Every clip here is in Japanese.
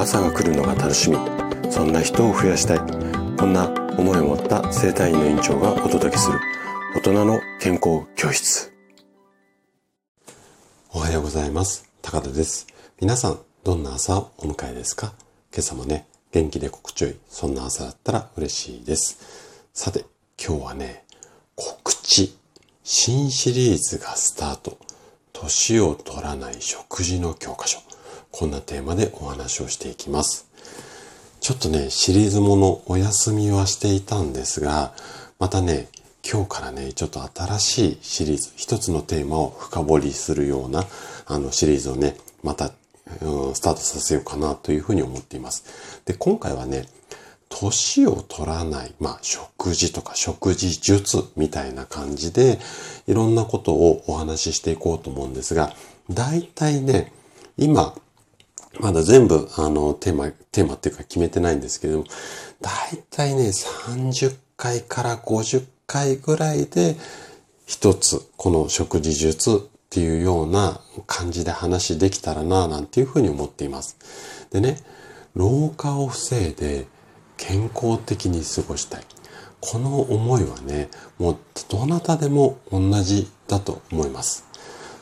朝が来るのが楽しみ。そんな人を増やしたい。こんな思いを持った生体院の院長がお届けする。大人の健康教室。おはようございます。高田です。皆さんどんな朝をお迎えですか？今朝もね元気で心地よいそんな朝だったら嬉しいです。さて今日はね告知。新シリーズがスタート。年を取らない食事の教科書。こんなテーマでお話をしていきますちょっとね、シリーズものお休みはしていたんですが、またね、今日からね、ちょっと新しいシリーズ、一つのテーマを深掘りするような、あの、シリーズをね、また、うん、スタートさせようかなというふうに思っています。で、今回はね、年を取らない、まあ、食事とか食事術みたいな感じで、いろんなことをお話ししていこうと思うんですが、大体ね、今、まだ全部、あの、テーマ、テーマっていうか決めてないんですけど、だいたいね、30回から50回ぐらいで、一つ、この食事術っていうような感じで話できたらな、なんていうふうに思っています。でね、老化を防いで健康的に過ごしたい。この思いはね、もうどなたでも同じだと思います。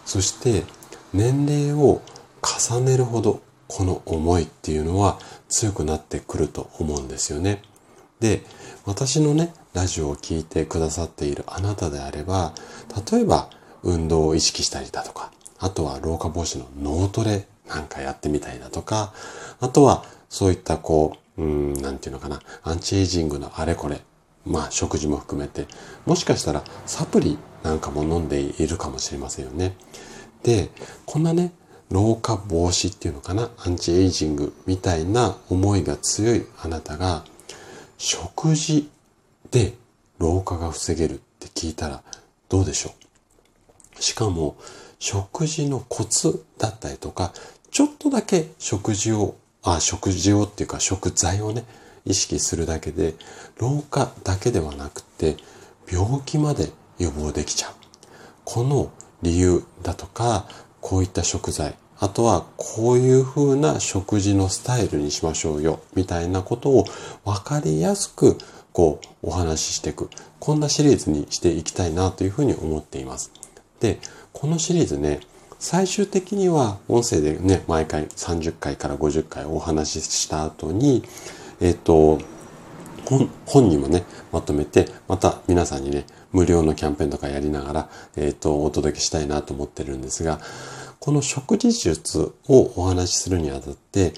そして、年齢を重ねるほどこの思いっていうのは強くなってくると思うんですよね。で、私のね、ラジオを聴いてくださっているあなたであれば、例えば運動を意識したりだとか、あとは老化防止の脳トレなんかやってみたいだとか、あとはそういったこう、うん、なんていうのかな、アンチエイジングのあれこれ、まあ食事も含めて、もしかしたらサプリなんかも飲んでいるかもしれませんよね。で、こんなね、老化防止っていうのかな？アンチエイジングみたいな思いが強いあなたが食事で老化が防げるって聞いたらどうでしょう？しかも食事のコツだったりとかちょっとだけ食事をあ食事をっていうか食材をね意識するだけで老化だけではなくて病気まで予防できちゃう。この理由だとかこういった食材、あとはこういう風な食事のスタイルにしましょうよ、みたいなことを分かりやすくこうお話ししていく。こんなシリーズにしていきたいなというふうに思っています。で、このシリーズね、最終的には音声でね、毎回30回から50回お話しした後に、えっ、と、本本にもね、まとめて、また皆さんにね、無料のキャンペーンとかやりながら、えっ、ー、と、お届けしたいなと思ってるんですが、この食事術をお話しするにあたって、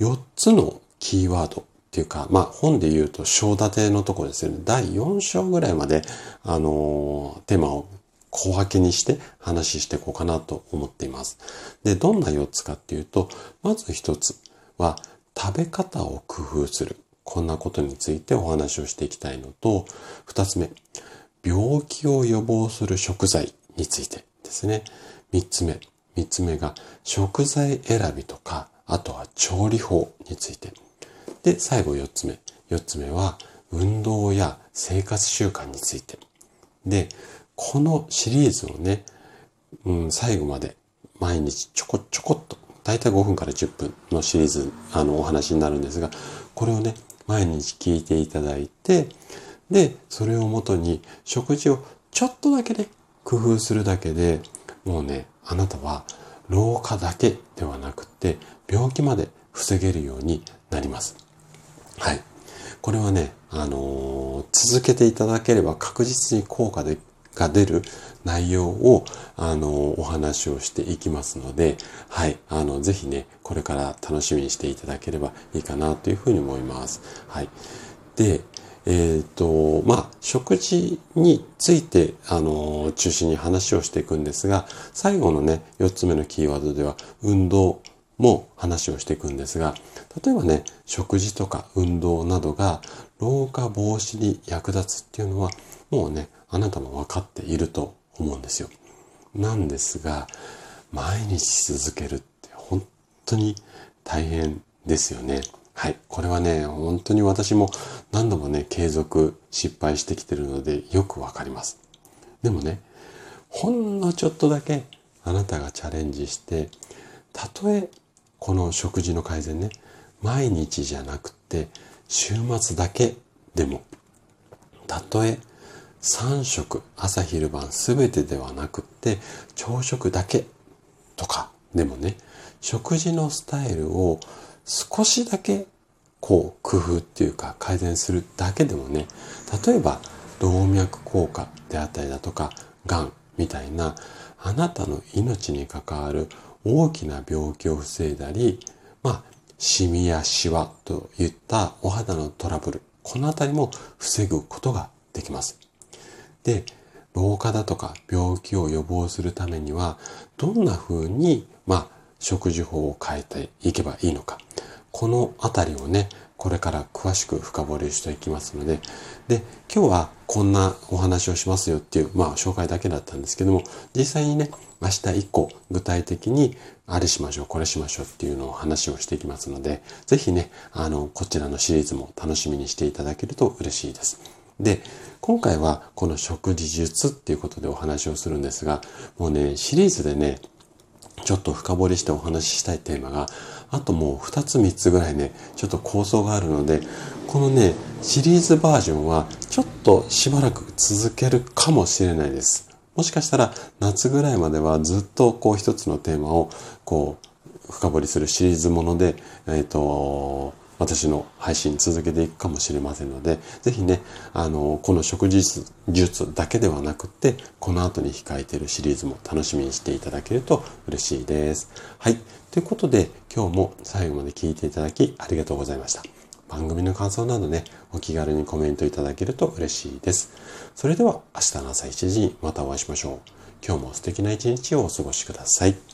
4つのキーワードっていうか、まあ本で言うと章立てのところですよね。第4章ぐらいまで、あのー、テーマを小分けにして話していこうかなと思っています。で、どんな4つかっていうと、まず1つは食べ方を工夫する。こんなことについてお話をしていきたいのと、2つ目、病気を予防する食材についてですね。3つ目、3つ目が食材選びとか、あとは調理法について。で、最後4つ目。4つ目は運動や生活習慣について。で、このシリーズをね、うん、最後まで毎日ちょこちょこっと、だいたい5分から10分のシリーズ、あの、お話になるんですが、これをね、毎日聞いていただいて、で、それをもとに食事をちょっとだけね、工夫するだけで、もうね、あなたは老化だけではなくて病気まで防げるようになります。はい。これはね、あのー、続けていただければ確実に効果でが出る内容を、あのー、お話をしていきますので、はい。あの、ぜひね、これから楽しみにしていただければいいかなというふうに思います。はい。で、えっ、ー、と、まあ、食事について、あの、中心に話をしていくんですが、最後のね、4つ目のキーワードでは、運動も話をしていくんですが、例えばね、食事とか運動などが老化防止に役立つっていうのは、もうね、あなたも分かっていると思うんですよ。なんですが、毎日続けるって本当に大変ですよね。はい。これはね、本当に私も何度もね、継続失敗してきてるのでよくわかります。でもね、ほんのちょっとだけあなたがチャレンジして、たとえこの食事の改善ね、毎日じゃなくて週末だけでもたとえ3食朝昼晩すべてではなくって朝食だけとかでもね食事のスタイルを少しだけこう工夫っていうか改善するだけでもね例えば動脈硬化であったりだとかがんみたいなあなたの命に関わる大きな病気を防いだりまあシミやシワといったお肌のトラブルこのあたりも防ぐことができます。で老化だとか病気を予防するためにはどんな風にまあ食事法を変えていけばいいのか。このあたりをねこれから詳しく深掘りしていきますので、で、今日はこんなお話をしますよっていう、まあ紹介だけだったんですけども、実際にね、明日以降、具体的に、あれしましょう、これしましょうっていうのを話をしていきますので、ぜひね、あの、こちらのシリーズも楽しみにしていただけると嬉しいです。で、今回はこの食事術っていうことでお話をするんですが、もうね、シリーズでね、ちょっと深掘りしてお話ししたいテーマが、あともう2つ3つぐらいね、ちょっと構想があるので、このね、シリーズバージョンはちょっとしばらく続けるかもしれないです。もしかしたら夏ぐらいまではずっとこう一つのテーマをこう深掘りするシリーズもので、えっ、ー、と、私の配信続けていくかもしれませんので、ぜひね、あの、この食事術だけではなくって、この後に控えているシリーズも楽しみにしていただけると嬉しいです。はい。ということで、今日も最後まで聞いていただきありがとうございました。番組の感想などね、お気軽にコメントいただけると嬉しいです。それでは明日の朝7時にまたお会いしましょう。今日も素敵な一日をお過ごしください。